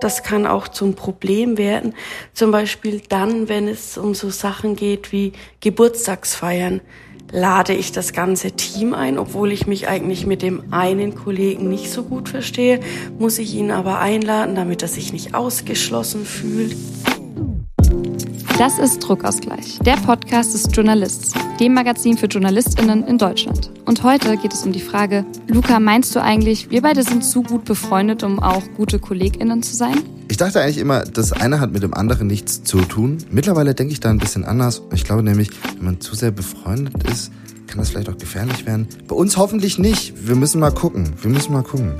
Das kann auch zum Problem werden. Zum Beispiel dann, wenn es um so Sachen geht wie Geburtstagsfeiern lade ich das ganze Team ein, obwohl ich mich eigentlich mit dem einen Kollegen nicht so gut verstehe, muss ich ihn aber einladen, damit er sich nicht ausgeschlossen fühlt. Das ist Druckausgleich, der Podcast des Journalists, dem Magazin für JournalistInnen in Deutschland. Und heute geht es um die Frage, Luca, meinst du eigentlich, wir beide sind zu gut befreundet, um auch gute KollegInnen zu sein? Ich dachte eigentlich immer, das eine hat mit dem anderen nichts zu tun. Mittlerweile denke ich da ein bisschen anders. Ich glaube nämlich, wenn man zu sehr befreundet ist, kann das vielleicht auch gefährlich werden. Bei uns hoffentlich nicht. Wir müssen mal gucken. Wir müssen mal gucken.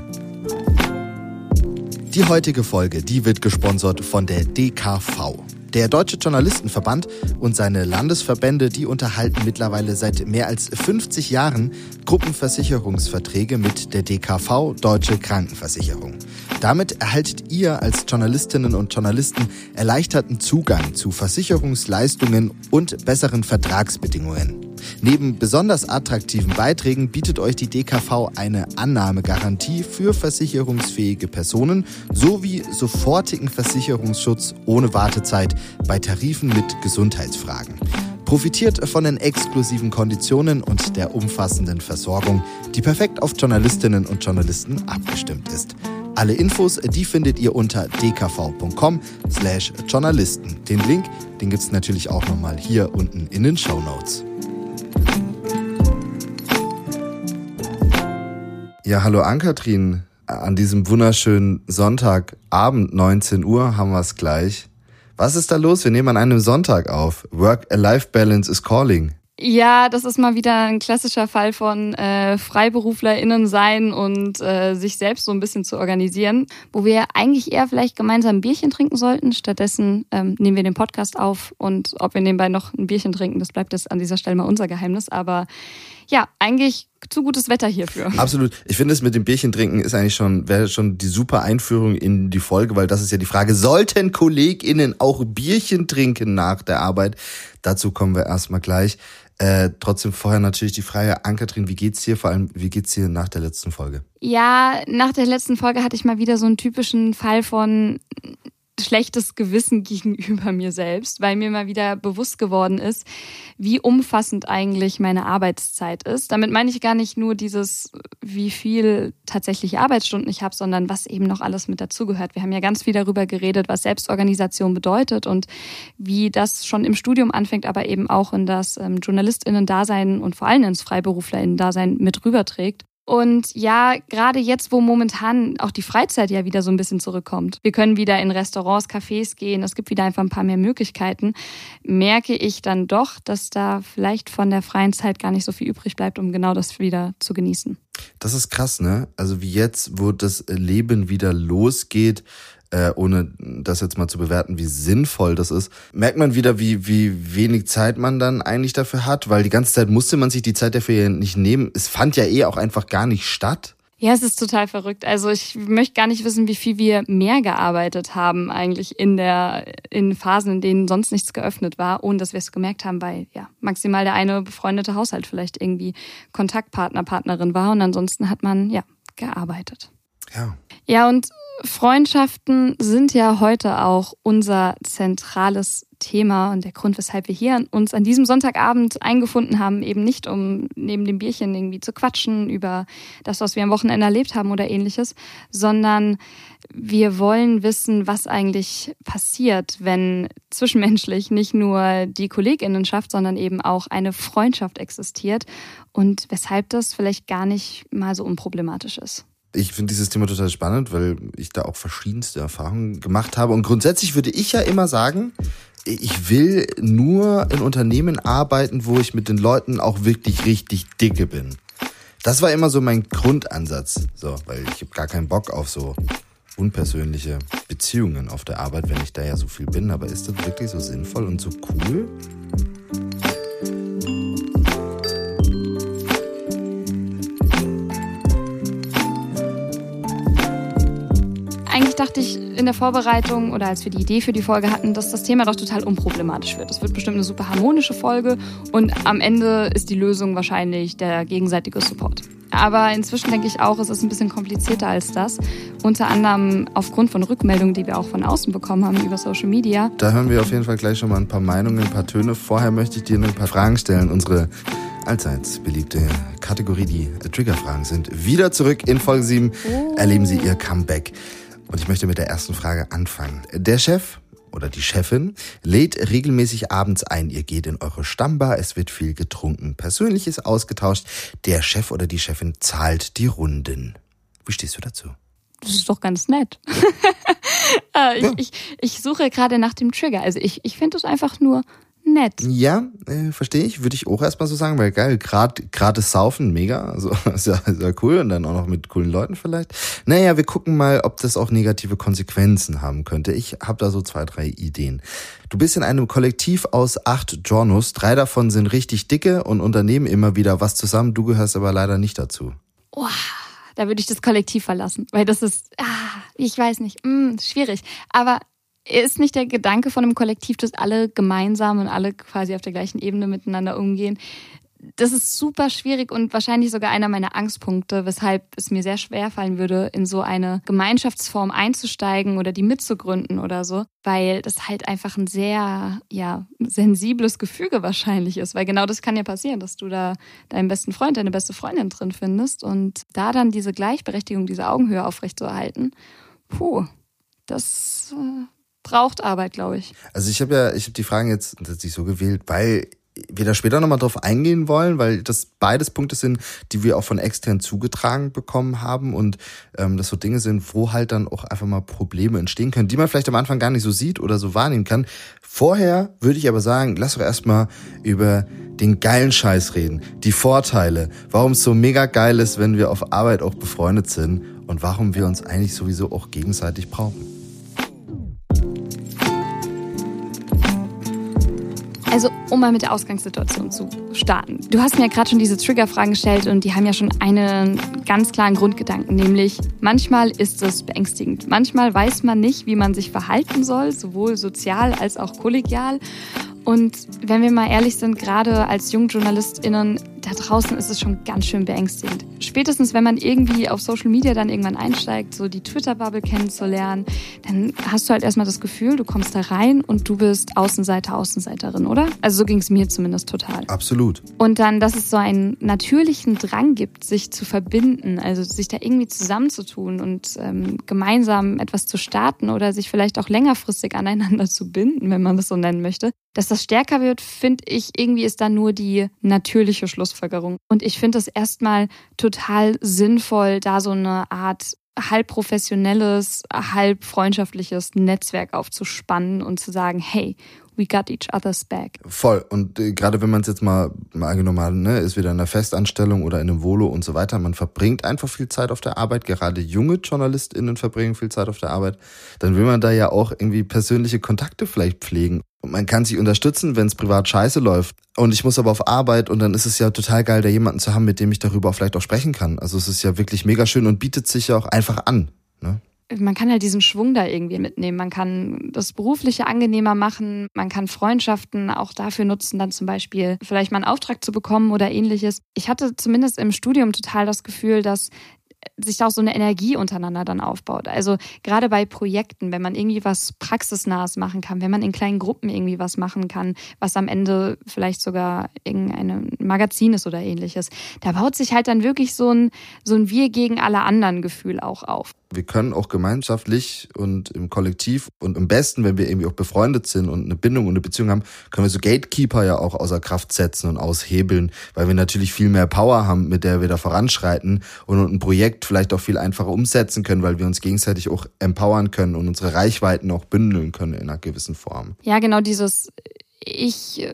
Die heutige Folge, die wird gesponsert von der DKV. Der Deutsche Journalistenverband und seine Landesverbände, die unterhalten mittlerweile seit mehr als 50 Jahren Gruppenversicherungsverträge mit der DKV Deutsche Krankenversicherung. Damit erhaltet ihr als Journalistinnen und Journalisten erleichterten Zugang zu Versicherungsleistungen und besseren Vertragsbedingungen. Neben besonders attraktiven Beiträgen bietet euch die DKV eine Annahmegarantie für versicherungsfähige Personen sowie sofortigen Versicherungsschutz ohne Wartezeit bei Tarifen mit Gesundheitsfragen. Profitiert von den exklusiven Konditionen und der umfassenden Versorgung, die perfekt auf Journalistinnen und Journalisten abgestimmt ist. Alle Infos, die findet ihr unter dkv.com slash Journalisten. Den Link, den gibt es natürlich auch nochmal hier unten in den Show Notes. Ja, hallo Ankatrin. An diesem wunderschönen Sonntagabend, 19 Uhr, haben wir es gleich. Was ist da los? Wir nehmen an einem Sonntag auf. Work-Life-Balance is calling. Ja, das ist mal wieder ein klassischer Fall von äh, FreiberuflerInnen sein und äh, sich selbst so ein bisschen zu organisieren, wo wir eigentlich eher vielleicht gemeinsam ein Bierchen trinken sollten. Stattdessen ähm, nehmen wir den Podcast auf und ob wir nebenbei noch ein Bierchen trinken, das bleibt jetzt an dieser Stelle mal unser Geheimnis. Aber ja, eigentlich zu gutes Wetter hierfür. Absolut. Ich finde es mit dem Bierchen trinken ist eigentlich schon, wäre schon die super Einführung in die Folge, weil das ist ja die Frage, sollten KollegInnen auch Bierchen trinken nach der Arbeit? Dazu kommen wir erstmal gleich. Äh, trotzdem vorher natürlich die Frage, Ankatrin, wie geht's dir? Vor allem, wie geht's dir nach der letzten Folge? Ja, nach der letzten Folge hatte ich mal wieder so einen typischen Fall von schlechtes Gewissen gegenüber mir selbst, weil mir mal wieder bewusst geworden ist, wie umfassend eigentlich meine Arbeitszeit ist. Damit meine ich gar nicht nur dieses, wie viel tatsächliche Arbeitsstunden ich habe, sondern was eben noch alles mit dazugehört. Wir haben ja ganz viel darüber geredet, was Selbstorganisation bedeutet und wie das schon im Studium anfängt, aber eben auch in das ähm, JournalistInnen-Dasein und vor allem ins FreiberuflerInnen-Dasein mit rüberträgt. Und ja, gerade jetzt, wo momentan auch die Freizeit ja wieder so ein bisschen zurückkommt, wir können wieder in Restaurants, Cafés gehen, es gibt wieder einfach ein paar mehr Möglichkeiten, merke ich dann doch, dass da vielleicht von der freien Zeit gar nicht so viel übrig bleibt, um genau das wieder zu genießen. Das ist krass, ne? Also wie jetzt, wo das Leben wieder losgeht, äh, ohne das jetzt mal zu bewerten, wie sinnvoll das ist, merkt man wieder, wie, wie wenig Zeit man dann eigentlich dafür hat, weil die ganze Zeit musste man sich die Zeit dafür nicht nehmen. Es fand ja eh auch einfach gar nicht statt. Ja, es ist total verrückt. Also ich möchte gar nicht wissen, wie viel wir mehr gearbeitet haben eigentlich in der in Phasen, in denen sonst nichts geöffnet war, ohne dass wir es gemerkt haben, weil ja maximal der eine befreundete Haushalt vielleicht irgendwie Kontaktpartner Partnerin war und ansonsten hat man ja gearbeitet. Ja. Ja und Freundschaften sind ja heute auch unser zentrales Thema und der Grund, weshalb wir hier uns an diesem Sonntagabend eingefunden haben, eben nicht um neben dem Bierchen irgendwie zu quatschen über das, was wir am Wochenende erlebt haben oder ähnliches, sondern wir wollen wissen, was eigentlich passiert, wenn zwischenmenschlich nicht nur die Kolleginnenschaft, sondern eben auch eine Freundschaft existiert und weshalb das vielleicht gar nicht mal so unproblematisch ist ich finde dieses Thema total spannend, weil ich da auch verschiedenste Erfahrungen gemacht habe. Und grundsätzlich würde ich ja immer sagen, ich will nur in Unternehmen arbeiten, wo ich mit den Leuten auch wirklich richtig dicke bin. Das war immer so mein Grundansatz. So, weil ich habe gar keinen Bock auf so unpersönliche Beziehungen auf der Arbeit, wenn ich da ja so viel bin. Aber ist das wirklich so sinnvoll und so cool? Eigentlich dachte ich in der Vorbereitung oder als wir die Idee für die Folge hatten, dass das Thema doch total unproblematisch wird. Es wird bestimmt eine super harmonische Folge und am Ende ist die Lösung wahrscheinlich der gegenseitige Support. Aber inzwischen denke ich auch, es ist ein bisschen komplizierter als das. unter anderem aufgrund von Rückmeldungen, die wir auch von außen bekommen haben über Social Media. Da hören wir auf jeden Fall gleich schon mal ein paar Meinungen, ein paar Töne. Vorher möchte ich dir ein paar Fragen stellen. Unsere allseits beliebte Kategorie, die Triggerfragen sind wieder zurück in Folge 7. Oh. Erleben Sie Ihr Comeback. Und ich möchte mit der ersten Frage anfangen. Der Chef oder die Chefin lädt regelmäßig abends ein. Ihr geht in eure Stammbar, es wird viel getrunken, persönliches ausgetauscht. Der Chef oder die Chefin zahlt die Runden. Wie stehst du dazu? Das ist doch ganz nett. äh, ich, ja. ich, ich suche gerade nach dem Trigger. Also ich, ich finde es einfach nur nett. Ja, äh, verstehe ich. Würde ich auch erstmal so sagen, weil geil, gerade gratis saufen, mega. Also ist ja, ist ja cool und dann auch noch mit coolen Leuten vielleicht. Naja, wir gucken mal, ob das auch negative Konsequenzen haben könnte. Ich habe da so zwei, drei Ideen. Du bist in einem Kollektiv aus acht Journos. Drei davon sind richtig dicke und unternehmen immer wieder was zusammen. Du gehörst aber leider nicht dazu. Wow. Da würde ich das Kollektiv verlassen, weil das ist, ah, ich weiß nicht, mh, mm, schwierig. Aber ist nicht der Gedanke von einem Kollektiv, dass alle gemeinsam und alle quasi auf der gleichen Ebene miteinander umgehen? Das ist super schwierig und wahrscheinlich sogar einer meiner Angstpunkte, weshalb es mir sehr schwer fallen würde, in so eine Gemeinschaftsform einzusteigen oder die mitzugründen oder so, weil das halt einfach ein sehr, ja, sensibles Gefüge wahrscheinlich ist, weil genau das kann ja passieren, dass du da deinen besten Freund, deine beste Freundin drin findest und da dann diese Gleichberechtigung, diese Augenhöhe aufrechtzuerhalten, puh, das äh, braucht Arbeit, glaube ich. Also ich habe ja, ich habe die Fragen jetzt tatsächlich so gewählt, weil wir da später nochmal drauf eingehen wollen, weil das beides Punkte sind, die wir auch von extern zugetragen bekommen haben und ähm, das so Dinge sind, wo halt dann auch einfach mal Probleme entstehen können, die man vielleicht am Anfang gar nicht so sieht oder so wahrnehmen kann. Vorher würde ich aber sagen, lass doch erstmal über den geilen Scheiß reden, die Vorteile, warum es so mega geil ist, wenn wir auf Arbeit auch befreundet sind und warum wir uns eigentlich sowieso auch gegenseitig brauchen. Also, um mal mit der Ausgangssituation zu starten. Du hast mir ja gerade schon diese Triggerfragen gestellt und die haben ja schon einen ganz klaren Grundgedanken, nämlich manchmal ist es beängstigend. Manchmal weiß man nicht, wie man sich verhalten soll, sowohl sozial als auch kollegial. Und wenn wir mal ehrlich sind, gerade als JungjournalistInnen, da draußen ist es schon ganz schön beängstigend. Spätestens, wenn man irgendwie auf Social Media dann irgendwann einsteigt, so die Twitter-Bubble kennenzulernen, dann hast du halt erstmal das Gefühl, du kommst da rein und du bist Außenseiter, Außenseiterin, oder? Also so ging es mir zumindest total. Absolut. Und dann, dass es so einen natürlichen Drang gibt, sich zu verbinden, also sich da irgendwie zusammenzutun und ähm, gemeinsam etwas zu starten oder sich vielleicht auch längerfristig aneinander zu binden, wenn man das so nennen möchte. Dass das stärker wird, finde ich, irgendwie ist da nur die natürliche Schlussfolgerung. Und ich finde es erstmal total sinnvoll, da so eine Art halb professionelles, halb freundschaftliches Netzwerk aufzuspannen und zu sagen, hey, we got each other's back. Voll. Und äh, gerade wenn man es jetzt mal, mal angenommen hat, ne, ist wieder in einer Festanstellung oder in einem Volo und so weiter, man verbringt einfach viel Zeit auf der Arbeit, gerade junge JournalistInnen verbringen viel Zeit auf der Arbeit, dann will man da ja auch irgendwie persönliche Kontakte vielleicht pflegen. Man kann sich unterstützen, wenn es privat scheiße läuft. Und ich muss aber auf Arbeit und dann ist es ja total geil, da jemanden zu haben, mit dem ich darüber auch vielleicht auch sprechen kann. Also es ist ja wirklich mega schön und bietet sich ja auch einfach an. Ne? man kann halt diesen Schwung da irgendwie mitnehmen. Man kann das Berufliche angenehmer machen. Man kann Freundschaften auch dafür nutzen, dann zum Beispiel vielleicht mal einen Auftrag zu bekommen oder ähnliches. Ich hatte zumindest im Studium total das Gefühl, dass sich auch so eine Energie untereinander dann aufbaut. Also gerade bei Projekten, wenn man irgendwie was Praxisnahes machen kann, wenn man in kleinen Gruppen irgendwie was machen kann, was am Ende vielleicht sogar irgendein Magazin ist oder ähnliches, da baut sich halt dann wirklich so ein, so ein Wir gegen alle anderen Gefühl auch auf. Wir können auch gemeinschaftlich und im Kollektiv und am besten, wenn wir irgendwie auch befreundet sind und eine Bindung und eine Beziehung haben, können wir so Gatekeeper ja auch außer Kraft setzen und aushebeln, weil wir natürlich viel mehr Power haben, mit der wir da voranschreiten und ein Projekt vielleicht auch viel einfacher umsetzen können, weil wir uns gegenseitig auch empowern können und unsere Reichweiten auch bündeln können in einer gewissen Form. Ja, genau dieses ich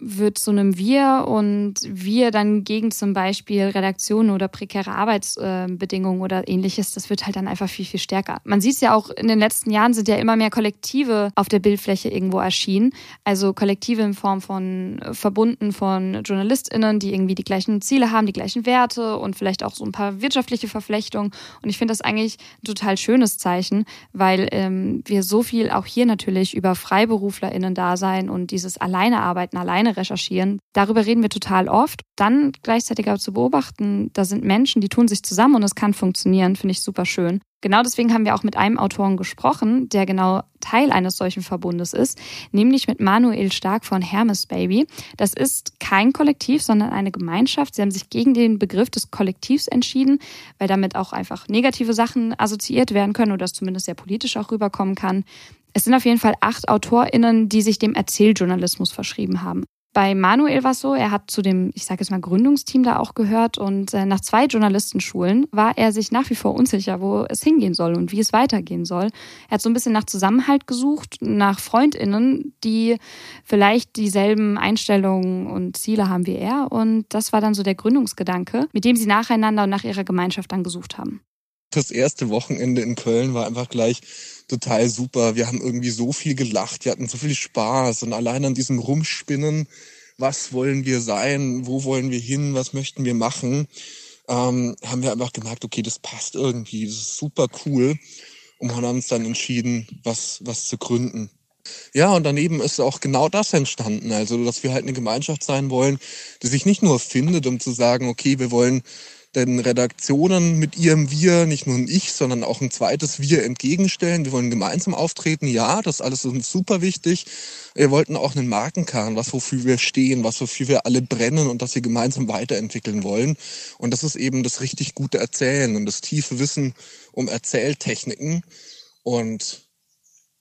wird zu einem Wir und wir dann gegen zum Beispiel Redaktionen oder prekäre Arbeitsbedingungen oder ähnliches, das wird halt dann einfach viel, viel stärker. Man sieht es ja auch in den letzten Jahren sind ja immer mehr Kollektive auf der Bildfläche irgendwo erschienen. Also Kollektive in Form von verbunden von JournalistInnen, die irgendwie die gleichen Ziele haben, die gleichen Werte und vielleicht auch so ein paar wirtschaftliche Verflechtungen. Und ich finde das eigentlich ein total schönes Zeichen, weil ähm, wir so viel auch hier natürlich über FreiberuflerInnen da sein und dieses Alleinearbeiten, alleine alleine recherchieren. Darüber reden wir total oft. Dann gleichzeitig aber zu beobachten, da sind Menschen, die tun sich zusammen und es kann funktionieren, finde ich super schön. Genau deswegen haben wir auch mit einem Autoren gesprochen, der genau Teil eines solchen Verbundes ist, nämlich mit Manuel Stark von Hermes Baby. Das ist kein Kollektiv, sondern eine Gemeinschaft. Sie haben sich gegen den Begriff des Kollektivs entschieden, weil damit auch einfach negative Sachen assoziiert werden können oder es zumindest sehr politisch auch rüberkommen kann. Es sind auf jeden Fall acht AutorInnen, die sich dem Erzähljournalismus verschrieben haben. Bei Manuel war es so, er hat zu dem, ich sage jetzt mal, Gründungsteam da auch gehört und äh, nach zwei Journalistenschulen war er sich nach wie vor unsicher, wo es hingehen soll und wie es weitergehen soll. Er hat so ein bisschen nach Zusammenhalt gesucht, nach FreundInnen, die vielleicht dieselben Einstellungen und Ziele haben wie er und das war dann so der Gründungsgedanke, mit dem sie nacheinander und nach ihrer Gemeinschaft dann gesucht haben. Das erste Wochenende in Köln war einfach gleich total super. Wir haben irgendwie so viel gelacht, wir hatten so viel Spaß und allein an diesem Rumspinnen, was wollen wir sein, wo wollen wir hin, was möchten wir machen, ähm, haben wir einfach gemerkt, okay, das passt irgendwie, das ist super cool und haben uns dann entschieden, was, was zu gründen. Ja, und daneben ist auch genau das entstanden. Also, dass wir halt eine Gemeinschaft sein wollen, die sich nicht nur findet, um zu sagen, okay, wir wollen den Redaktionen mit ihrem Wir nicht nur ein Ich, sondern auch ein zweites Wir entgegenstellen. Wir wollen gemeinsam auftreten. Ja, das alles ist uns super wichtig. Wir wollten auch einen Markenkern, was wofür wir stehen, was wofür wir alle brennen und das wir gemeinsam weiterentwickeln wollen. Und das ist eben das richtig gute Erzählen und das tiefe Wissen um Erzähltechniken. Und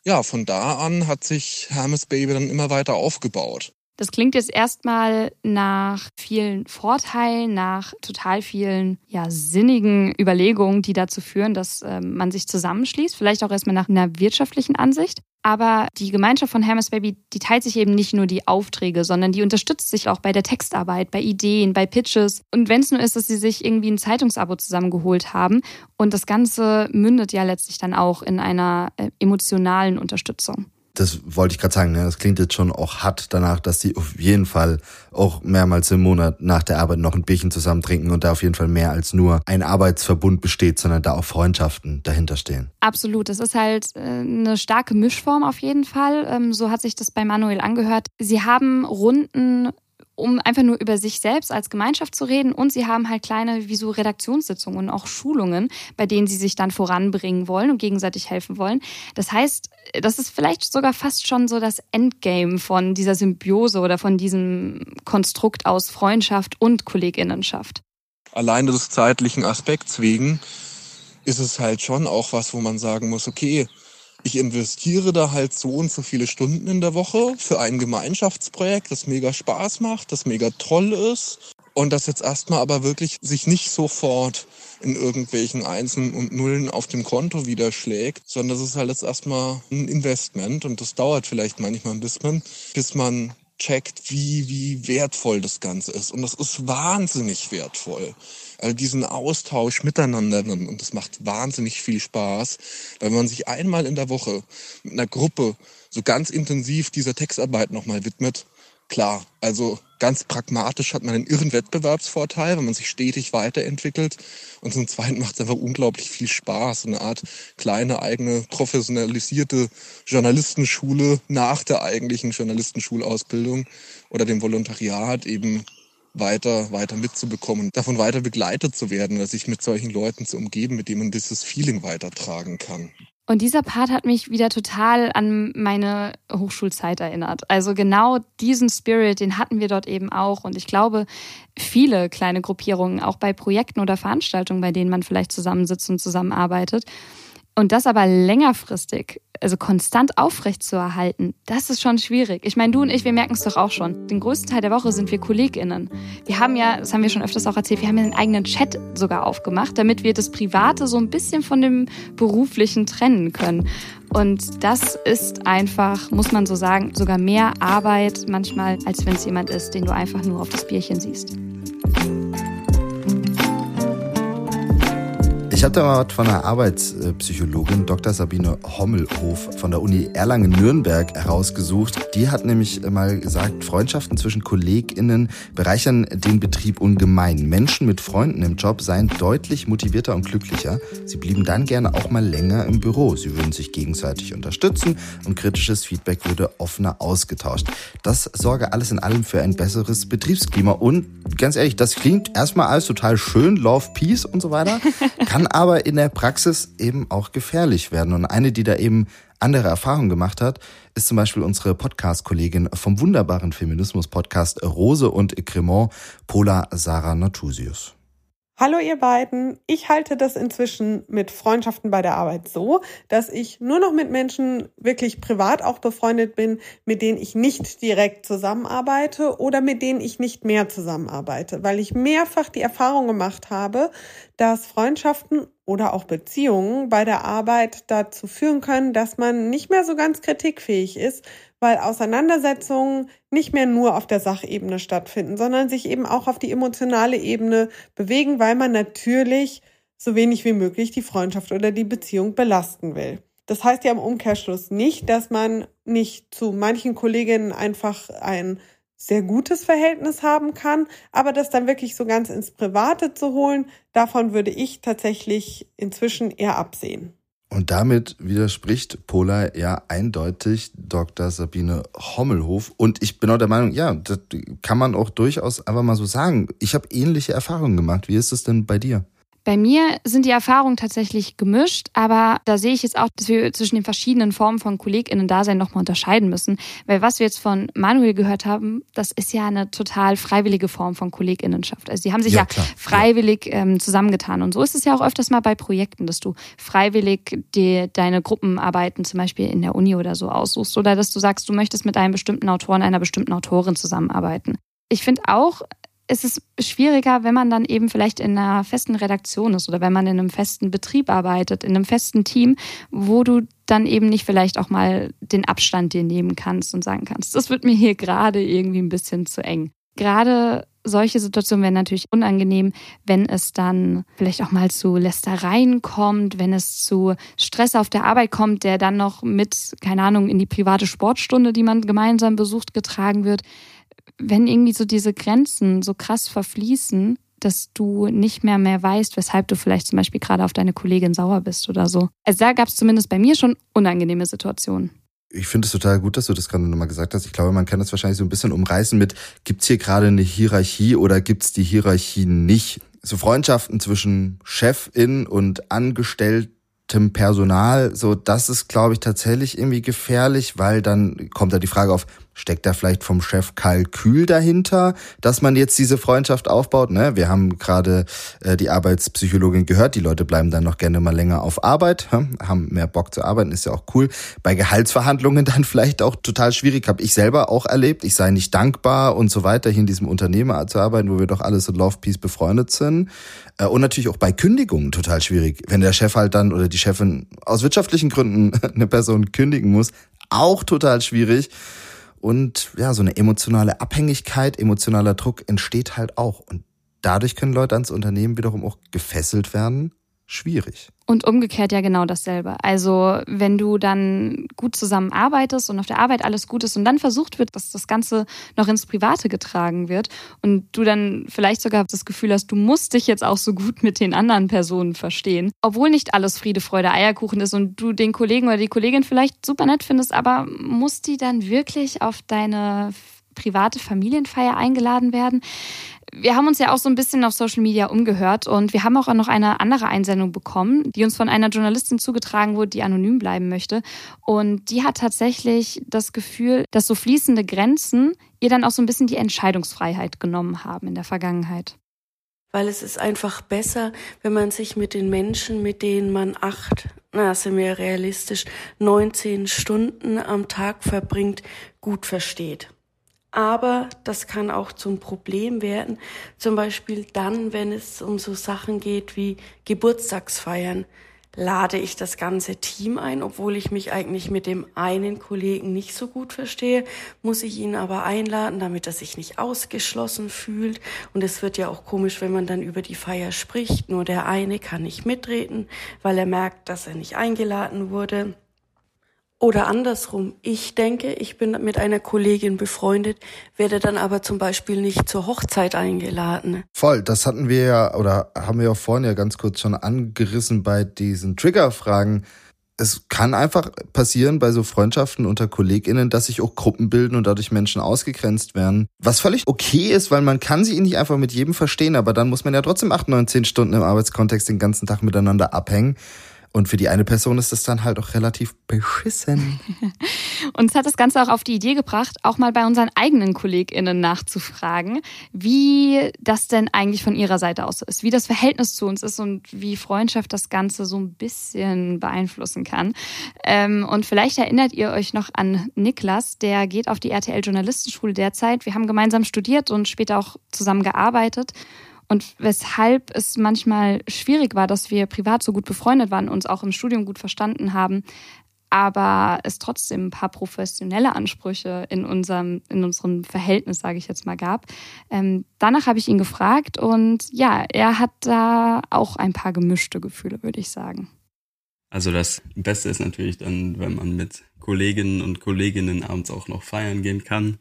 ja, von da an hat sich Hermes Baby dann immer weiter aufgebaut. Das klingt jetzt erstmal nach vielen Vorteilen, nach total vielen ja, sinnigen Überlegungen, die dazu führen, dass äh, man sich zusammenschließt. Vielleicht auch erstmal nach einer wirtschaftlichen Ansicht. Aber die Gemeinschaft von Hermes Baby, die teilt sich eben nicht nur die Aufträge, sondern die unterstützt sich auch bei der Textarbeit, bei Ideen, bei Pitches. Und wenn es nur ist, dass sie sich irgendwie ein Zeitungsabo zusammengeholt haben. Und das Ganze mündet ja letztlich dann auch in einer äh, emotionalen Unterstützung das wollte ich gerade sagen, ne? das klingt jetzt schon auch hart danach, dass die auf jeden Fall auch mehrmals im Monat nach der Arbeit noch ein Bierchen zusammen trinken und da auf jeden Fall mehr als nur ein Arbeitsverbund besteht, sondern da auch Freundschaften dahinter stehen. Absolut, das ist halt äh, eine starke Mischform auf jeden Fall. Ähm, so hat sich das bei Manuel angehört. Sie haben Runden um einfach nur über sich selbst als Gemeinschaft zu reden. Und sie haben halt kleine, wie so Redaktionssitzungen und auch Schulungen, bei denen sie sich dann voranbringen wollen und gegenseitig helfen wollen. Das heißt, das ist vielleicht sogar fast schon so das Endgame von dieser Symbiose oder von diesem Konstrukt aus Freundschaft und Kolleginnenschaft. Allein des zeitlichen Aspekts wegen ist es halt schon auch was, wo man sagen muss, okay, ich investiere da halt so und so viele Stunden in der Woche für ein Gemeinschaftsprojekt, das mega Spaß macht, das mega toll ist und das jetzt erstmal aber wirklich sich nicht sofort in irgendwelchen Einsen und Nullen auf dem Konto wieder schlägt, sondern das ist halt jetzt erstmal ein Investment und das dauert vielleicht manchmal ein bisschen, bis man checkt, wie, wie wertvoll das Ganze ist. Und das ist wahnsinnig wertvoll. Also diesen Austausch miteinander und das macht wahnsinnig viel Spaß, weil man sich einmal in der Woche mit einer Gruppe so ganz intensiv dieser Textarbeit nochmal widmet. Klar, also ganz pragmatisch hat man einen irren Wettbewerbsvorteil, wenn man sich stetig weiterentwickelt. Und zum Zweiten macht es einfach unglaublich viel Spaß. Eine Art kleine eigene professionalisierte Journalistenschule nach der eigentlichen Journalistenschulausbildung oder dem Volontariat eben weiter, weiter mitzubekommen, davon weiter begleitet zu werden, sich mit solchen Leuten zu umgeben, mit denen man dieses Feeling weitertragen kann. Und dieser Part hat mich wieder total an meine Hochschulzeit erinnert. Also genau diesen Spirit, den hatten wir dort eben auch. Und ich glaube, viele kleine Gruppierungen, auch bei Projekten oder Veranstaltungen, bei denen man vielleicht zusammensitzt und zusammenarbeitet. Und das aber längerfristig also konstant aufrecht zu erhalten, das ist schon schwierig. Ich meine, du und ich, wir merken es doch auch schon. Den größten Teil der Woche sind wir KollegInnen. Wir haben ja, das haben wir schon öfters auch erzählt, wir haben ja einen eigenen Chat sogar aufgemacht, damit wir das Private so ein bisschen von dem Beruflichen trennen können. Und das ist einfach, muss man so sagen, sogar mehr Arbeit manchmal, als wenn es jemand ist, den du einfach nur auf das Bierchen siehst. Ich hatte mal von einer Arbeitspsychologin, Dr. Sabine Hommelhof von der Uni Erlangen-Nürnberg herausgesucht. Die hat nämlich mal gesagt, Freundschaften zwischen KollegInnen bereichern den Betrieb ungemein. Menschen mit Freunden im Job seien deutlich motivierter und glücklicher. Sie blieben dann gerne auch mal länger im Büro. Sie würden sich gegenseitig unterstützen und kritisches Feedback würde offener ausgetauscht. Das sorge alles in allem für ein besseres Betriebsklima. Und ganz ehrlich, das klingt erstmal alles total schön, Love, Peace und so weiter, kann aber in der Praxis eben auch gefährlich werden. Und eine, die da eben andere Erfahrungen gemacht hat, ist zum Beispiel unsere Podcast-Kollegin vom wunderbaren Feminismus-Podcast Rose und Cremant, Pola Sarah Natusius. Hallo ihr beiden. Ich halte das inzwischen mit Freundschaften bei der Arbeit so, dass ich nur noch mit Menschen wirklich privat auch befreundet bin, mit denen ich nicht direkt zusammenarbeite oder mit denen ich nicht mehr zusammenarbeite, weil ich mehrfach die Erfahrung gemacht habe, dass Freundschaften oder auch Beziehungen bei der Arbeit dazu führen können, dass man nicht mehr so ganz kritikfähig ist, weil Auseinandersetzungen nicht mehr nur auf der Sachebene stattfinden, sondern sich eben auch auf die emotionale Ebene bewegen, weil man natürlich so wenig wie möglich die Freundschaft oder die Beziehung belasten will. Das heißt ja im Umkehrschluss nicht, dass man nicht zu manchen Kolleginnen einfach ein sehr gutes Verhältnis haben kann, aber das dann wirklich so ganz ins Private zu holen, davon würde ich tatsächlich inzwischen eher absehen. Und damit widerspricht Pola ja eindeutig Dr. Sabine Hommelhof. Und ich bin auch der Meinung, ja, das kann man auch durchaus einfach mal so sagen. Ich habe ähnliche Erfahrungen gemacht. Wie ist es denn bei dir? Bei mir sind die Erfahrungen tatsächlich gemischt, aber da sehe ich jetzt auch, dass wir zwischen den verschiedenen Formen von KollegInnen-Dasein nochmal unterscheiden müssen. Weil was wir jetzt von Manuel gehört haben, das ist ja eine total freiwillige Form von KollegInnenschaft. Also die haben sich ja, ja freiwillig. Ähm, zusammengetan. Und so ist es ja auch öfters mal bei Projekten, dass du freiwillig dir deine Gruppenarbeiten zum Beispiel in der Uni oder so aussuchst. Oder dass du sagst, du möchtest mit einem bestimmten Autor und einer bestimmten Autorin zusammenarbeiten. Ich finde auch, ist es schwieriger, wenn man dann eben vielleicht in einer festen Redaktion ist oder wenn man in einem festen Betrieb arbeitet, in einem festen Team, wo du dann eben nicht vielleicht auch mal den Abstand dir nehmen kannst und sagen kannst, das wird mir hier gerade irgendwie ein bisschen zu eng. Gerade solche Situationen werden natürlich unangenehm, wenn es dann vielleicht auch mal zu Lästereien kommt, wenn es zu Stress auf der Arbeit kommt, der dann noch mit, keine Ahnung, in die private Sportstunde, die man gemeinsam besucht, getragen wird wenn irgendwie so diese Grenzen so krass verfließen, dass du nicht mehr mehr weißt, weshalb du vielleicht zum Beispiel gerade auf deine Kollegin sauer bist oder so. Also da gab es zumindest bei mir schon unangenehme Situationen. Ich finde es total gut, dass du das gerade nochmal gesagt hast. Ich glaube, man kann das wahrscheinlich so ein bisschen umreißen mit, gibt es hier gerade eine Hierarchie oder gibt es die Hierarchie nicht? So Freundschaften zwischen Chefin und angestelltem Personal, so das ist, glaube ich, tatsächlich irgendwie gefährlich, weil dann kommt da die Frage auf, Steckt da vielleicht vom Chef Kalkül dahinter, dass man jetzt diese Freundschaft aufbaut? Ne? Wir haben gerade äh, die Arbeitspsychologin gehört, die Leute bleiben dann noch gerne mal länger auf Arbeit, hm? haben mehr Bock zu arbeiten, ist ja auch cool. Bei Gehaltsverhandlungen dann vielleicht auch total schwierig, habe ich selber auch erlebt. Ich sei nicht dankbar und so weiter, hier in diesem Unternehmen zu arbeiten, wo wir doch alle so Love Peace befreundet sind. Äh, und natürlich auch bei Kündigungen total schwierig. Wenn der Chef halt dann oder die Chefin aus wirtschaftlichen Gründen eine Person kündigen muss, auch total schwierig. Und ja, so eine emotionale Abhängigkeit, emotionaler Druck entsteht halt auch. Und dadurch können Leute ans Unternehmen wiederum auch gefesselt werden schwierig. Und umgekehrt ja genau dasselbe. Also wenn du dann gut zusammenarbeitest und auf der Arbeit alles gut ist und dann versucht wird, dass das Ganze noch ins Private getragen wird und du dann vielleicht sogar das Gefühl hast, du musst dich jetzt auch so gut mit den anderen Personen verstehen, obwohl nicht alles Friede, Freude, Eierkuchen ist und du den Kollegen oder die Kollegin vielleicht super nett findest, aber muss die dann wirklich auf deine private Familienfeier eingeladen werden? Wir haben uns ja auch so ein bisschen auf Social Media umgehört und wir haben auch noch eine andere Einsendung bekommen, die uns von einer Journalistin zugetragen wurde, die anonym bleiben möchte. Und die hat tatsächlich das Gefühl, dass so fließende Grenzen ihr dann auch so ein bisschen die Entscheidungsfreiheit genommen haben in der Vergangenheit. Weil es ist einfach besser, wenn man sich mit den Menschen, mit denen man acht, na, sind wir realistisch, 19 Stunden am Tag verbringt, gut versteht. Aber das kann auch zum Problem werden, zum Beispiel dann, wenn es um so Sachen geht wie Geburtstagsfeiern. lade ich das ganze Team ein, obwohl ich mich eigentlich mit dem einen Kollegen nicht so gut verstehe, muss ich ihn aber einladen, damit er sich nicht ausgeschlossen fühlt. Und es wird ja auch komisch, wenn man dann über die Feier spricht. Nur der eine kann nicht mitreden, weil er merkt, dass er nicht eingeladen wurde. Oder andersrum, ich denke, ich bin mit einer Kollegin befreundet, werde dann aber zum Beispiel nicht zur Hochzeit eingeladen. Voll, das hatten wir ja, oder haben wir ja vorhin ja ganz kurz schon angerissen bei diesen Triggerfragen. Es kann einfach passieren bei so Freundschaften unter KollegInnen, dass sich auch Gruppen bilden und dadurch Menschen ausgegrenzt werden. Was völlig okay ist, weil man kann sie nicht einfach mit jedem verstehen, aber dann muss man ja trotzdem acht, neun, zehn Stunden im Arbeitskontext den ganzen Tag miteinander abhängen. Und für die eine Person ist das dann halt auch relativ beschissen. Uns hat das Ganze auch auf die Idee gebracht, auch mal bei unseren eigenen KollegInnen nachzufragen, wie das denn eigentlich von ihrer Seite aus ist, wie das Verhältnis zu uns ist und wie Freundschaft das Ganze so ein bisschen beeinflussen kann. Ähm, und vielleicht erinnert ihr euch noch an Niklas, der geht auf die RTL Journalistenschule derzeit. Wir haben gemeinsam studiert und später auch zusammen gearbeitet. Und weshalb es manchmal schwierig war, dass wir privat so gut befreundet waren, uns auch im Studium gut verstanden haben, aber es trotzdem ein paar professionelle Ansprüche in unserem, in unserem Verhältnis, sage ich jetzt mal, gab. Ähm, danach habe ich ihn gefragt und ja, er hat da auch ein paar gemischte Gefühle, würde ich sagen. Also das Beste ist natürlich dann, wenn man mit Kolleginnen und Kolleginnen abends auch noch feiern gehen kann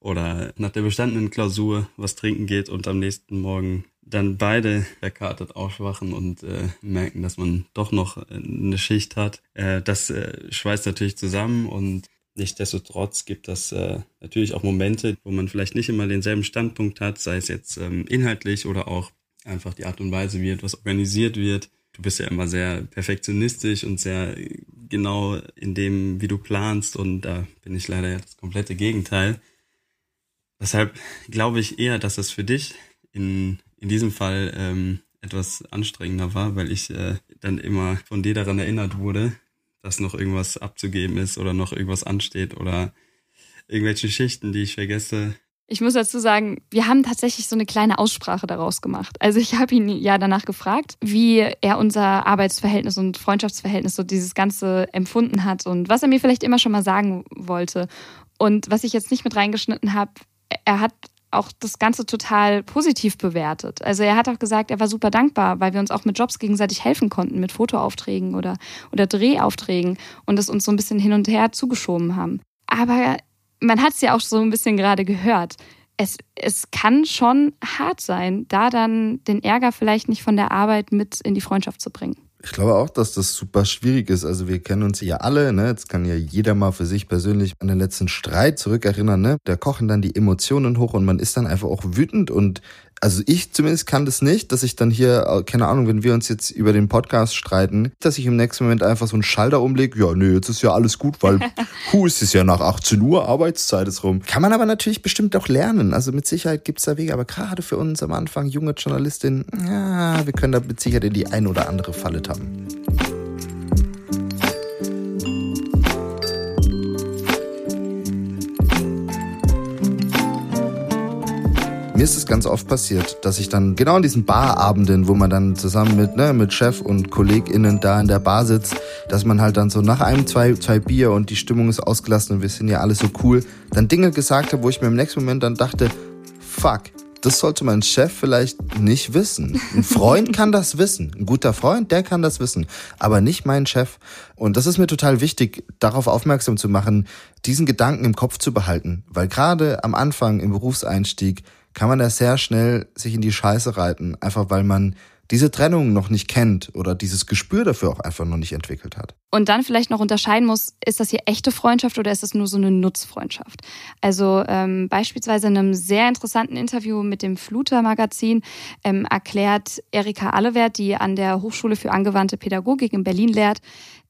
oder nach der bestandenen Klausur was trinken geht und am nächsten Morgen dann beide verkartet aufwachen und äh, merken, dass man doch noch eine Schicht hat. Äh, das äh, schweißt natürlich zusammen und Nichtsdestotrotz gibt das äh, natürlich auch Momente, wo man vielleicht nicht immer denselben Standpunkt hat, sei es jetzt ähm, inhaltlich oder auch einfach die Art und Weise, wie etwas organisiert wird. Du bist ja immer sehr perfektionistisch und sehr genau in dem, wie du planst und da bin ich leider das komplette Gegenteil. Deshalb glaube ich eher, dass es für dich in, in diesem Fall ähm, etwas anstrengender war, weil ich äh, dann immer von dir daran erinnert wurde, dass noch irgendwas abzugeben ist oder noch irgendwas ansteht oder irgendwelche Schichten, die ich vergesse. Ich muss dazu sagen, wir haben tatsächlich so eine kleine Aussprache daraus gemacht. Also ich habe ihn ja danach gefragt, wie er unser Arbeitsverhältnis und Freundschaftsverhältnis so dieses Ganze empfunden hat und was er mir vielleicht immer schon mal sagen wollte. Und was ich jetzt nicht mit reingeschnitten habe, er hat auch das Ganze total positiv bewertet. Also er hat auch gesagt, er war super dankbar, weil wir uns auch mit Jobs gegenseitig helfen konnten, mit Fotoaufträgen oder, oder Drehaufträgen und es uns so ein bisschen hin und her zugeschoben haben. Aber man hat es ja auch so ein bisschen gerade gehört. Es, es kann schon hart sein, da dann den Ärger vielleicht nicht von der Arbeit mit in die Freundschaft zu bringen. Ich glaube auch, dass das super schwierig ist. Also wir kennen uns ja alle, ne? Jetzt kann ja jeder mal für sich persönlich an den letzten Streit zurückerinnern, ne? Da kochen dann die Emotionen hoch und man ist dann einfach auch wütend und also ich zumindest kann das nicht, dass ich dann hier, äh, keine Ahnung, wenn wir uns jetzt über den Podcast streiten, dass ich im nächsten Moment einfach so einen Schalter umlege, ja, nee, jetzt ist ja alles gut, weil hu, es ist ja nach 18 Uhr, Arbeitszeit ist rum. Kann man aber natürlich bestimmt auch lernen. Also mit Sicherheit gibt's da Wege, aber gerade für uns am Anfang, junge Journalistin, ja, wir können da mit Sicherheit in die ein oder andere Falle tappen. Mir ist es ganz oft passiert, dass ich dann genau an diesen Barabenden, wo man dann zusammen mit, ne, mit Chef und KollegInnen da in der Bar sitzt, dass man halt dann so nach einem, zwei, zwei Bier und die Stimmung ist ausgelassen und wir sind ja alle so cool, dann Dinge gesagt habe, wo ich mir im nächsten Moment dann dachte, fuck, das sollte mein Chef vielleicht nicht wissen. Ein Freund kann das wissen. Ein guter Freund, der kann das wissen. Aber nicht mein Chef. Und das ist mir total wichtig, darauf aufmerksam zu machen, diesen Gedanken im Kopf zu behalten. Weil gerade am Anfang im Berufseinstieg kann man da sehr schnell sich in die Scheiße reiten, einfach weil man diese Trennung noch nicht kennt oder dieses Gespür dafür auch einfach noch nicht entwickelt hat. Und dann vielleicht noch unterscheiden muss, ist das hier echte Freundschaft oder ist das nur so eine Nutzfreundschaft? Also ähm, beispielsweise in einem sehr interessanten Interview mit dem Fluter-Magazin ähm, erklärt Erika Allewert, die an der Hochschule für angewandte Pädagogik in Berlin lehrt,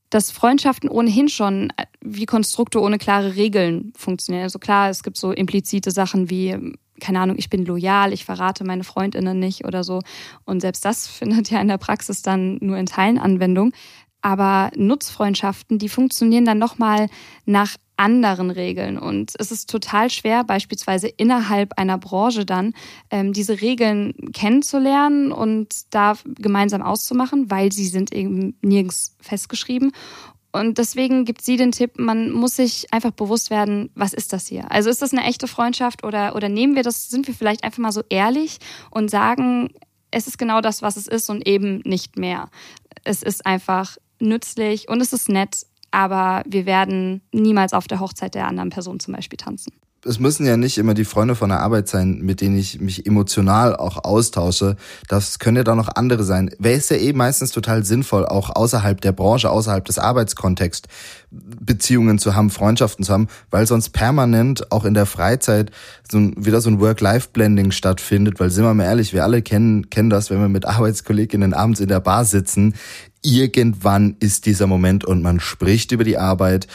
dass Freundschaften ohnehin schon äh, wie Konstrukte ohne klare Regeln funktionieren. Also klar, es gibt so implizite Sachen wie keine Ahnung, ich bin loyal, ich verrate meine Freundinnen nicht oder so. Und selbst das findet ja in der Praxis dann nur in Teilen Anwendung. Aber Nutzfreundschaften, die funktionieren dann nochmal nach anderen Regeln. Und es ist total schwer, beispielsweise innerhalb einer Branche dann ähm, diese Regeln kennenzulernen und da gemeinsam auszumachen, weil sie sind eben nirgends festgeschrieben. Und deswegen gibt sie den Tipp, man muss sich einfach bewusst werden, was ist das hier? Also ist das eine echte Freundschaft oder, oder nehmen wir das, sind wir vielleicht einfach mal so ehrlich und sagen, es ist genau das, was es ist und eben nicht mehr. Es ist einfach nützlich und es ist nett, aber wir werden niemals auf der Hochzeit der anderen Person zum Beispiel tanzen es müssen ja nicht immer die Freunde von der Arbeit sein, mit denen ich mich emotional auch austausche. Das können ja dann noch andere sein. Wäre es ja eh meistens total sinnvoll, auch außerhalb der Branche, außerhalb des Arbeitskontexts Beziehungen zu haben, Freundschaften zu haben, weil sonst permanent auch in der Freizeit so ein, wieder so ein Work-Life-Blending stattfindet, weil sind wir mal ehrlich, wir alle kennen, kennen das, wenn wir mit Arbeitskolleginnen abends in der Bar sitzen, irgendwann ist dieser Moment und man spricht über die Arbeit,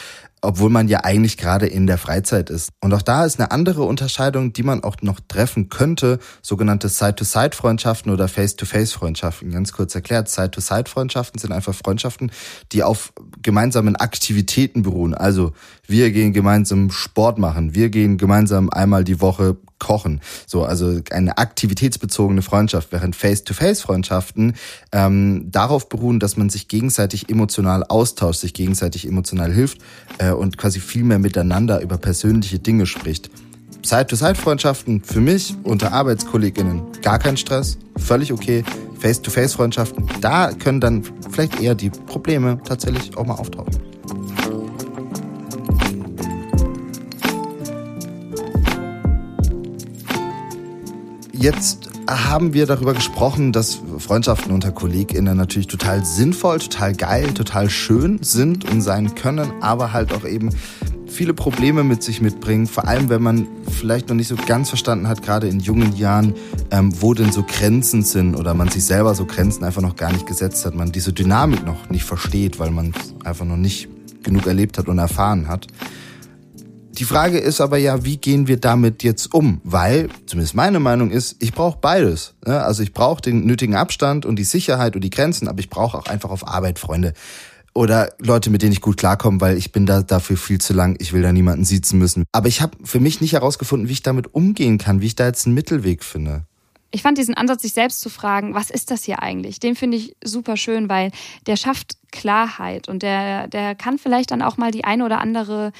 obwohl man ja eigentlich gerade in der Freizeit ist. Und auch da ist eine andere Unterscheidung, die man auch noch treffen könnte, sogenannte Side-to-Side-Freundschaften oder Face-to-Face-Freundschaften. Ganz kurz erklärt, Side-to-Side-Freundschaften sind einfach Freundschaften, die auf gemeinsamen Aktivitäten beruhen. Also wir gehen gemeinsam Sport machen, wir gehen gemeinsam einmal die Woche kochen. So, also eine aktivitätsbezogene Freundschaft, während Face-to-Face-Freundschaften ähm, darauf beruhen, dass man sich gegenseitig emotional austauscht, sich gegenseitig emotional hilft äh, und quasi viel mehr miteinander über persönliche Dinge spricht. Side-to-Side-Freundschaften für mich unter ArbeitskollegInnen gar kein Stress, völlig okay. Face-to-Face-Freundschaften, da können dann vielleicht eher die Probleme tatsächlich auch mal auftauchen. Jetzt haben wir darüber gesprochen, dass Freundschaften unter KollegInnen natürlich total sinnvoll, total geil, total schön sind und sein können, aber halt auch eben viele Probleme mit sich mitbringen, vor allem wenn man vielleicht noch nicht so ganz verstanden hat, gerade in jungen Jahren, ähm, wo denn so Grenzen sind oder man sich selber so Grenzen einfach noch gar nicht gesetzt hat, man diese Dynamik noch nicht versteht, weil man einfach noch nicht genug erlebt hat und erfahren hat. Die Frage ist aber ja, wie gehen wir damit jetzt um? Weil, zumindest meine Meinung ist, ich brauche beides. Also ich brauche den nötigen Abstand und die Sicherheit und die Grenzen, aber ich brauche auch einfach auf Arbeit Freunde. Oder Leute, mit denen ich gut klarkomme, weil ich bin da dafür viel zu lang, ich will da niemanden sitzen müssen. Aber ich habe für mich nicht herausgefunden, wie ich damit umgehen kann, wie ich da jetzt einen Mittelweg finde. Ich fand diesen Ansatz, sich selbst zu fragen, was ist das hier eigentlich? Den finde ich super schön, weil der schafft Klarheit und der, der kann vielleicht dann auch mal die eine oder andere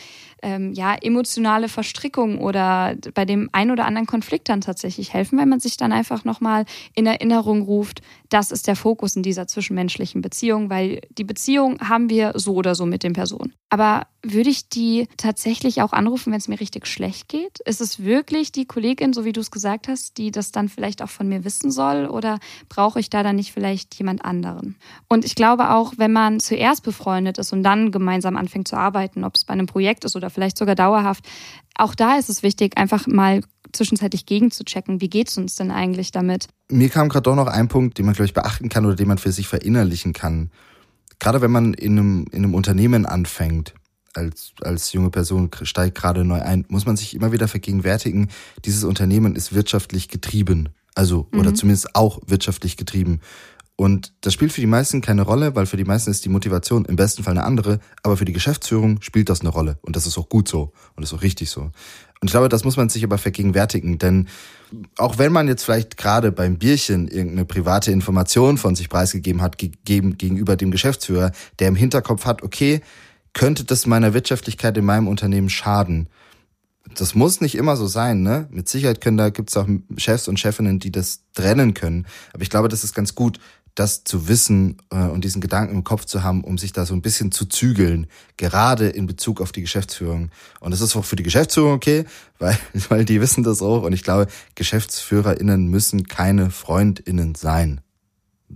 ähm, ja, emotionale Verstrickung oder bei dem ein oder anderen Konflikt dann tatsächlich helfen, wenn man sich dann einfach nochmal in Erinnerung ruft, das ist der Fokus in dieser zwischenmenschlichen Beziehung, weil die Beziehung haben wir so oder so mit den Personen. Aber würde ich die tatsächlich auch anrufen, wenn es mir richtig schlecht geht? Ist es wirklich die Kollegin, so wie du es gesagt hast, die das dann vielleicht auch von mir wissen soll? Oder brauche ich da dann nicht vielleicht jemand anderen? Und ich glaube auch, wenn man zuerst befreundet ist und dann gemeinsam anfängt zu arbeiten, ob es bei einem Projekt ist oder vielleicht sogar dauerhaft. Auch da ist es wichtig, einfach mal zwischenzeitlich gegenzuchecken, wie geht es uns denn eigentlich damit? Mir kam gerade doch noch ein Punkt, den man, glaube ich, beachten kann oder den man für sich verinnerlichen kann. Gerade wenn man in einem, in einem Unternehmen anfängt, als, als junge Person steigt gerade neu ein, muss man sich immer wieder vergegenwärtigen, dieses Unternehmen ist wirtschaftlich getrieben. Also, mhm. oder zumindest auch wirtschaftlich getrieben. Und das spielt für die meisten keine Rolle, weil für die meisten ist die Motivation im besten Fall eine andere, aber für die Geschäftsführung spielt das eine Rolle. Und das ist auch gut so und das ist auch richtig so. Und ich glaube, das muss man sich aber vergegenwärtigen, denn auch wenn man jetzt vielleicht gerade beim Bierchen irgendeine private Information von sich preisgegeben hat, gegeben gegenüber dem Geschäftsführer, der im Hinterkopf hat, okay, könnte das meiner Wirtschaftlichkeit in meinem Unternehmen schaden? Das muss nicht immer so sein, ne? Mit Sicherheit können da gibt's auch Chefs und Chefinnen, die das trennen können. Aber ich glaube, das ist ganz gut, das zu wissen äh, und diesen Gedanken im Kopf zu haben, um sich da so ein bisschen zu zügeln, gerade in Bezug auf die Geschäftsführung. Und das ist auch für die Geschäftsführung okay, weil, weil die wissen das auch. Und ich glaube, GeschäftsführerInnen müssen keine FreundInnen sein.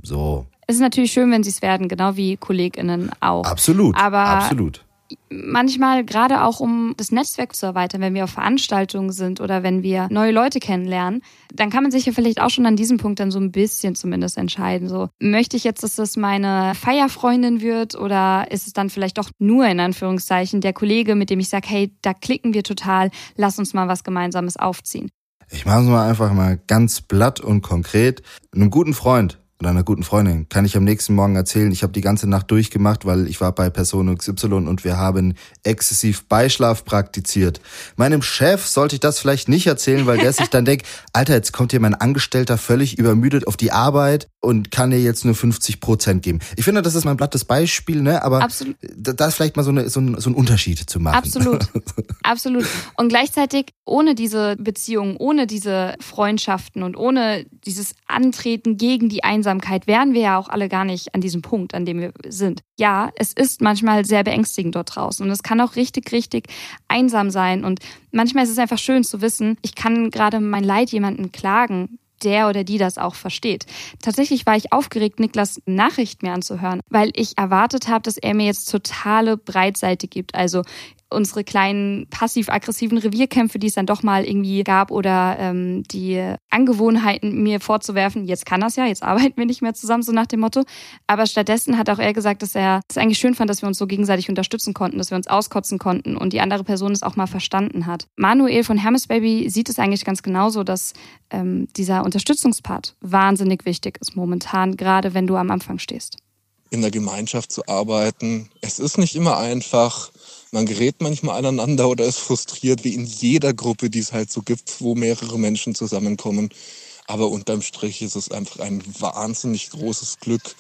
So. Es ist natürlich schön, wenn sie es werden, genau wie KollegInnen auch. Absolut. Aber absolut manchmal gerade auch um das Netzwerk zu erweitern, wenn wir auf Veranstaltungen sind oder wenn wir neue Leute kennenlernen, dann kann man sich ja vielleicht auch schon an diesem Punkt dann so ein bisschen zumindest entscheiden. So, möchte ich jetzt, dass das meine Feierfreundin wird oder ist es dann vielleicht doch nur in Anführungszeichen der Kollege, mit dem ich sage, hey, da klicken wir total, lass uns mal was Gemeinsames aufziehen. Ich mache es mal einfach mal ganz blatt und konkret. Einem guten Freund oder einer guten Freundin. Kann ich am nächsten Morgen erzählen, ich habe die ganze Nacht durchgemacht, weil ich war bei Person XY und wir haben exzessiv Beischlaf praktiziert. Meinem Chef sollte ich das vielleicht nicht erzählen, weil der sich dann denkt, Alter, jetzt kommt hier mein Angestellter völlig übermüdet auf die Arbeit und kann dir jetzt nur 50 Prozent geben. Ich finde, das ist mein blattes Beispiel, ne? Aber Absolut. da ist vielleicht mal so, eine, so, ein, so ein Unterschied zu machen. Absolut. Absolut. Und gleichzeitig ohne diese Beziehungen, ohne diese Freundschaften und ohne dieses Antreten gegen die Einsamkeit Einsamkeit wären wir ja auch alle gar nicht an diesem Punkt, an dem wir sind. Ja, es ist manchmal sehr beängstigend dort draußen und es kann auch richtig, richtig einsam sein und manchmal ist es einfach schön zu wissen, ich kann gerade mein Leid jemandem klagen, der oder die das auch versteht. Tatsächlich war ich aufgeregt, Niklas Nachricht mir anzuhören, weil ich erwartet habe, dass er mir jetzt totale Breitseite gibt. Also unsere kleinen passiv-aggressiven Revierkämpfe, die es dann doch mal irgendwie gab oder ähm, die Angewohnheiten mir vorzuwerfen, jetzt kann das ja, jetzt arbeiten wir nicht mehr zusammen, so nach dem Motto. Aber stattdessen hat auch er gesagt, dass er es eigentlich schön fand, dass wir uns so gegenseitig unterstützen konnten, dass wir uns auskotzen konnten und die andere Person es auch mal verstanden hat. Manuel von Hermes Baby sieht es eigentlich ganz genauso, dass ähm, dieser Unterstützungspart wahnsinnig wichtig ist momentan, gerade wenn du am Anfang stehst. In der Gemeinschaft zu arbeiten, es ist nicht immer einfach man gerät manchmal aneinander oder ist frustriert, wie in jeder Gruppe, die es halt so gibt, wo mehrere Menschen zusammenkommen. Aber unterm Strich ist es einfach ein wahnsinnig großes Glück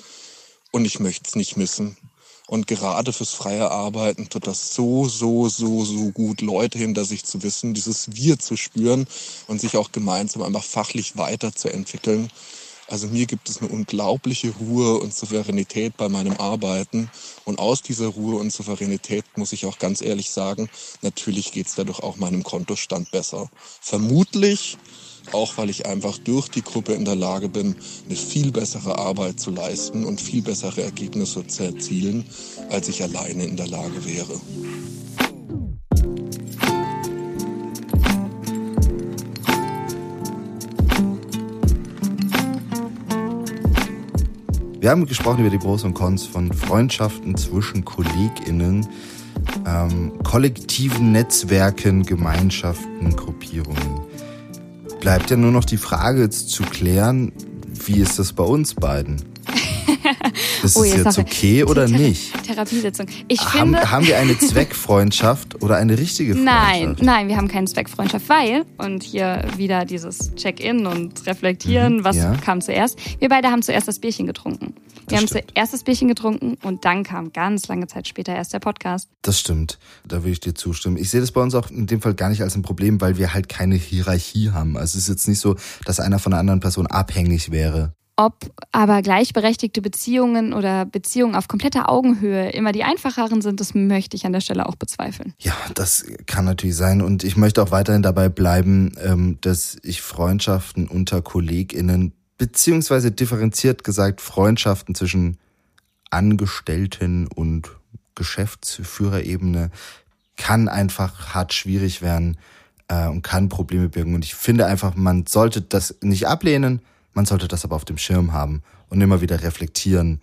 und ich möchte es nicht missen. Und gerade fürs freie Arbeiten tut das so, so, so, so gut, Leute hinter sich zu wissen, dieses Wir zu spüren und sich auch gemeinsam einfach fachlich weiterzuentwickeln. Also mir gibt es eine unglaubliche Ruhe und Souveränität bei meinem Arbeiten. Und aus dieser Ruhe und Souveränität muss ich auch ganz ehrlich sagen, natürlich geht es dadurch auch meinem Kontostand besser. Vermutlich auch weil ich einfach durch die Gruppe in der Lage bin, eine viel bessere Arbeit zu leisten und viel bessere Ergebnisse zu erzielen, als ich alleine in der Lage wäre. Wir haben gesprochen über die Pros und Cons von Freundschaften zwischen KollegInnen, ähm, kollektiven Netzwerken, Gemeinschaften, Gruppierungen. Bleibt ja nur noch die Frage zu klären, wie ist das bei uns beiden? Ist oh, es jetzt okay oder Thera nicht? Therapiesitzung. Ich haben, finde, haben wir eine Zweckfreundschaft oder eine richtige Freundschaft? Nein, nein, wir haben keine Zweckfreundschaft, weil, und hier wieder dieses Check-in und Reflektieren, mhm, was ja. kam zuerst? Wir beide haben zuerst das Bierchen getrunken. Wir das haben stimmt. zuerst das Bierchen getrunken und dann kam ganz lange Zeit später erst der Podcast. Das stimmt. Da will ich dir zustimmen. Ich sehe das bei uns auch in dem Fall gar nicht als ein Problem, weil wir halt keine Hierarchie haben. Also es ist jetzt nicht so, dass einer von einer anderen Person abhängig wäre. Ob aber gleichberechtigte Beziehungen oder Beziehungen auf kompletter Augenhöhe immer die einfacheren sind, das möchte ich an der Stelle auch bezweifeln. Ja, das kann natürlich sein. Und ich möchte auch weiterhin dabei bleiben, ähm, dass ich Freundschaften unter KollegInnen, beziehungsweise differenziert gesagt Freundschaften zwischen Angestellten und Geschäftsführerebene kann einfach hart schwierig werden äh, und kann Probleme birgen. Und ich finde einfach, man sollte das nicht ablehnen, man sollte das aber auf dem Schirm haben und immer wieder reflektieren,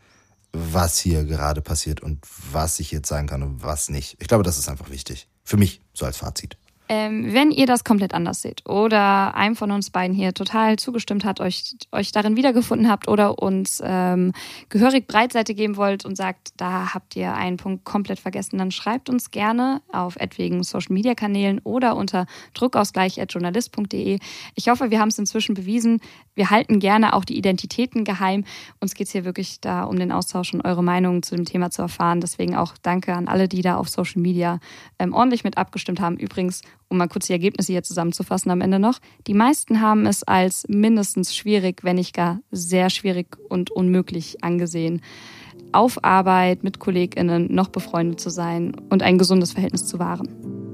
was hier gerade passiert und was ich jetzt sagen kann und was nicht. Ich glaube, das ist einfach wichtig. Für mich, so als Fazit. Ähm, wenn ihr das komplett anders seht oder einem von uns beiden hier total zugestimmt hat, euch, euch darin wiedergefunden habt oder uns ähm, gehörig Breitseite geben wollt und sagt, da habt ihr einen Punkt komplett vergessen, dann schreibt uns gerne auf etwegen Social Media Kanälen oder unter druckausgleich.journalist.de. Ich hoffe, wir haben es inzwischen bewiesen. Wir halten gerne auch die Identitäten geheim. Uns geht es hier wirklich da um den Austausch und eure Meinungen zu dem Thema zu erfahren. Deswegen auch danke an alle, die da auf Social Media ähm, ordentlich mit abgestimmt haben. Übrigens, um mal kurz die Ergebnisse hier zusammenzufassen am Ende noch. Die meisten haben es als mindestens schwierig, wenn nicht gar sehr schwierig und unmöglich angesehen, auf Arbeit mit KollegInnen noch befreundet zu sein und ein gesundes Verhältnis zu wahren.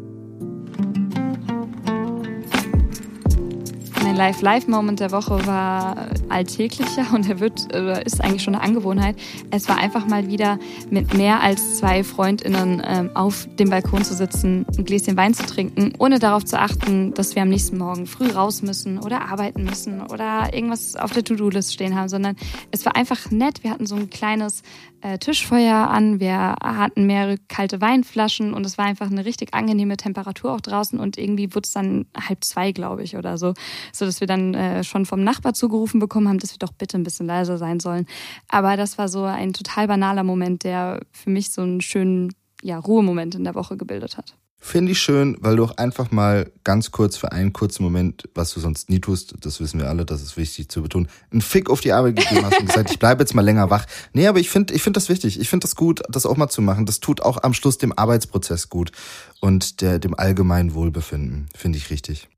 Mein Live-Live-Moment der Woche war alltäglicher und er wird, äh, ist eigentlich schon eine Angewohnheit. Es war einfach mal wieder mit mehr als zwei FreundInnen ähm, auf dem Balkon zu sitzen, ein Gläschen Wein zu trinken, ohne darauf zu achten, dass wir am nächsten Morgen früh raus müssen oder arbeiten müssen oder irgendwas auf der To-Do-List stehen haben, sondern es war einfach nett. Wir hatten so ein kleines äh, Tischfeuer an, wir hatten mehrere kalte Weinflaschen und es war einfach eine richtig angenehme Temperatur auch draußen und irgendwie wurde es dann halb zwei, glaube ich, oder so, so dass wir dann äh, schon vom Nachbar zugerufen bekommen haben, dass wir doch bitte ein bisschen leiser sein sollen. Aber das war so ein total banaler Moment, der für mich so einen schönen ja, Ruhemoment in der Woche gebildet hat. Finde ich schön, weil du auch einfach mal ganz kurz für einen kurzen Moment, was du sonst nie tust, das wissen wir alle, das ist wichtig zu betonen, einen Fick auf die Arbeit gegeben hast und gesagt, ich bleibe jetzt mal länger wach. Nee, aber ich finde ich finde das wichtig. Ich finde das gut, das auch mal zu machen. Das tut auch am Schluss dem Arbeitsprozess gut und der, dem allgemeinen Wohlbefinden. Finde ich richtig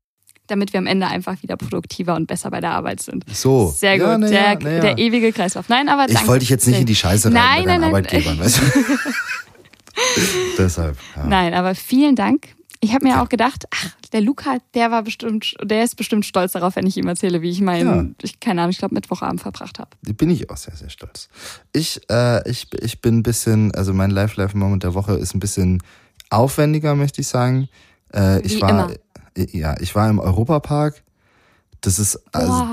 damit wir am Ende einfach wieder produktiver und besser bei der Arbeit sind. So. Sehr gut. Ja, na der, ja. der, ewige Kreislauf. Nein, aber Ich wollte dich jetzt nicht in die Scheiße rein nein, nein, nein. Arbeitgebern, weißt du? Deshalb. Ja. Nein, aber vielen Dank. Ich habe mir ja. auch gedacht, ach, der Luca, der war bestimmt, der ist bestimmt stolz darauf, wenn ich ihm erzähle, wie ich meinen, ja. ich, keine Ahnung, ich glaube Mittwochabend verbracht habe. Bin ich auch sehr, sehr stolz. Ich, äh, ich, ich bin ein bisschen, also mein Live-Live-Moment der Woche ist ein bisschen aufwendiger, möchte ich sagen. Äh, ich war, immer. ja, ich war im Europapark. Das ist, also,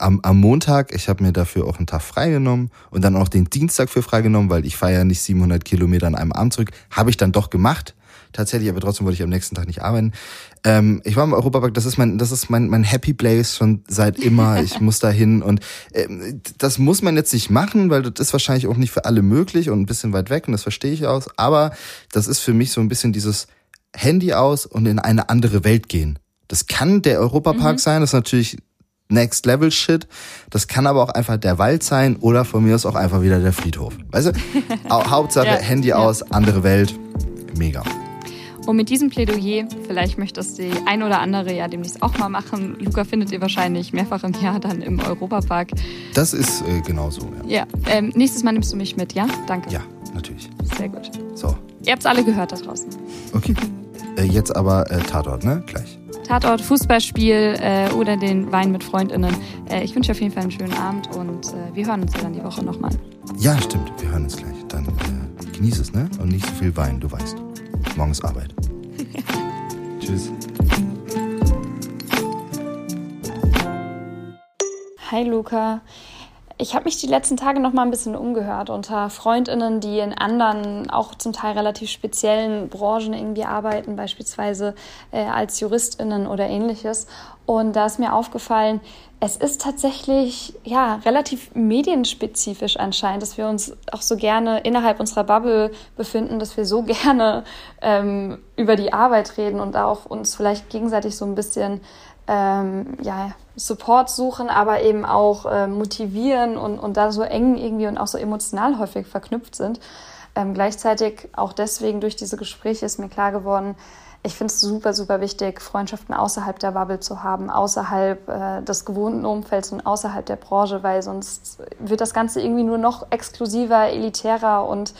am, am Montag, ich habe mir dafür auch einen Tag freigenommen und dann auch den Dienstag für freigenommen, weil ich fahre ja nicht 700 Kilometer an einem Abend zurück. Habe ich dann doch gemacht. Tatsächlich, aber trotzdem wollte ich am nächsten Tag nicht arbeiten. Ähm, ich war im Europapark, das ist mein, das ist mein, mein Happy Place schon seit immer. Ich muss da hin und ähm, das muss man jetzt nicht machen, weil das ist wahrscheinlich auch nicht für alle möglich und ein bisschen weit weg und das verstehe ich aus. Aber das ist für mich so ein bisschen dieses Handy aus und in eine andere Welt gehen. Das kann der Europapark mhm. sein, das ist natürlich Next Level Shit. Das kann aber auch einfach der Wald sein oder von mir aus auch einfach wieder der Friedhof. Weißt du? Hauptsache ja, Handy ja. aus, andere Welt. Mega. Und mit diesem Plädoyer, vielleicht möchtest du die ein oder andere ja demnächst auch mal machen. Luca findet ihr wahrscheinlich mehrfach im Jahr dann im Europapark. Das ist äh, genau so, ja. Ja, ähm, nächstes Mal nimmst du mich mit, ja? Danke. Ja, natürlich. Sehr gut. So. Ihr habt es alle gehört da draußen. Okay. äh, jetzt aber äh, Tatort, ne? Gleich. Tatort, Fußballspiel äh, oder den Wein mit FreundInnen. Äh, ich wünsche auf jeden Fall einen schönen Abend und äh, wir hören uns dann die Woche nochmal. Ja, stimmt. Wir hören uns gleich. Dann äh, genieß es, ne? Und nicht so viel Wein, du weißt. Morgen ist Arbeit. Tschüss. Hi Luca. Ich habe mich die letzten Tage noch mal ein bisschen umgehört unter Freundinnen, die in anderen, auch zum Teil relativ speziellen Branchen irgendwie arbeiten, beispielsweise äh, als Juristinnen oder ähnliches. Und da ist mir aufgefallen, es ist tatsächlich ja relativ medienspezifisch anscheinend, dass wir uns auch so gerne innerhalb unserer Bubble befinden, dass wir so gerne ähm, über die Arbeit reden und auch uns vielleicht gegenseitig so ein bisschen ähm, ja, Support suchen, aber eben auch äh, motivieren und, und da so eng irgendwie und auch so emotional häufig verknüpft sind. Ähm, gleichzeitig auch deswegen durch diese Gespräche ist mir klar geworden, ich finde es super, super wichtig, Freundschaften außerhalb der Bubble zu haben, außerhalb äh, des gewohnten Umfelds und außerhalb der Branche, weil sonst wird das Ganze irgendwie nur noch exklusiver, elitärer und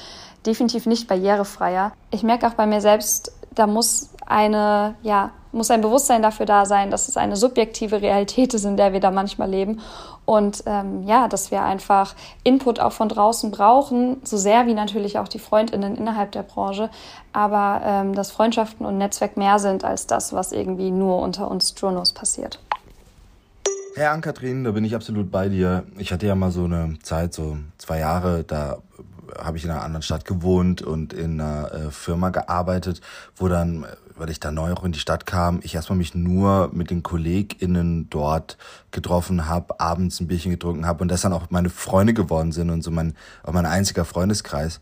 definitiv nicht barrierefreier. Ich merke auch bei mir selbst, da muss eine, ja, muss ein Bewusstsein dafür da sein, dass es eine subjektive Realität ist, in der wir da manchmal leben. Und ähm, ja, dass wir einfach Input auch von draußen brauchen, so sehr wie natürlich auch die Freundinnen innerhalb der Branche. Aber ähm, dass Freundschaften und Netzwerk mehr sind als das, was irgendwie nur unter uns Journos passiert. Herr Ann-Kathrin, da bin ich absolut bei dir. Ich hatte ja mal so eine Zeit, so zwei Jahre, da habe ich in einer anderen Stadt gewohnt und in einer äh, Firma gearbeitet, wo dann, weil ich da neu auch in die Stadt kam, ich erstmal mich nur mit den KollegInnen dort getroffen habe, abends ein Bierchen getrunken habe und das dann auch meine Freunde geworden sind und so mein, auch mein einziger Freundeskreis.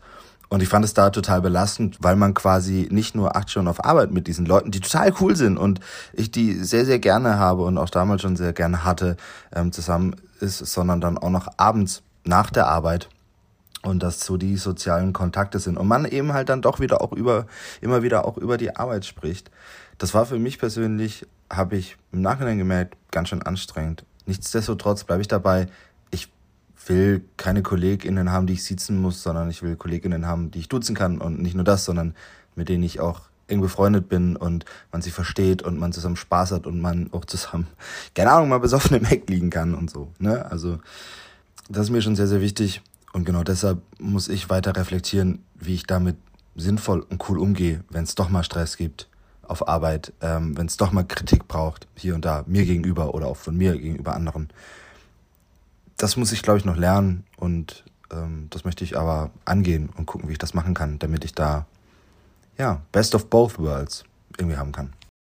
Und ich fand es da total belastend, weil man quasi nicht nur acht Stunden auf Arbeit mit diesen Leuten, die total cool sind und ich die sehr, sehr gerne habe und auch damals schon sehr gerne hatte, ähm, zusammen ist, sondern dann auch noch abends nach der Arbeit und dass so die sozialen Kontakte sind und man eben halt dann doch wieder auch über immer wieder auch über die Arbeit spricht. Das war für mich persönlich, habe ich im Nachhinein gemerkt, ganz schön anstrengend. Nichtsdestotrotz bleibe ich dabei, ich will keine KollegInnen haben, die ich sitzen muss, sondern ich will KollegInnen haben, die ich duzen kann und nicht nur das, sondern mit denen ich auch eng befreundet bin und man sie versteht und man zusammen Spaß hat und man auch zusammen, keine Ahnung, mal besoffen im Heck liegen kann und so. Ne? Also das ist mir schon sehr, sehr wichtig. Und genau deshalb muss ich weiter reflektieren, wie ich damit sinnvoll und cool umgehe, wenn es doch mal Stress gibt auf Arbeit, ähm, wenn es doch mal Kritik braucht, hier und da, mir gegenüber oder auch von mir gegenüber anderen. Das muss ich, glaube ich, noch lernen und Ähm, das möchte ich aber angehen und gucken, wie ich das machen kann, damit ich da, ja, best of both worlds irgendwie haben kann.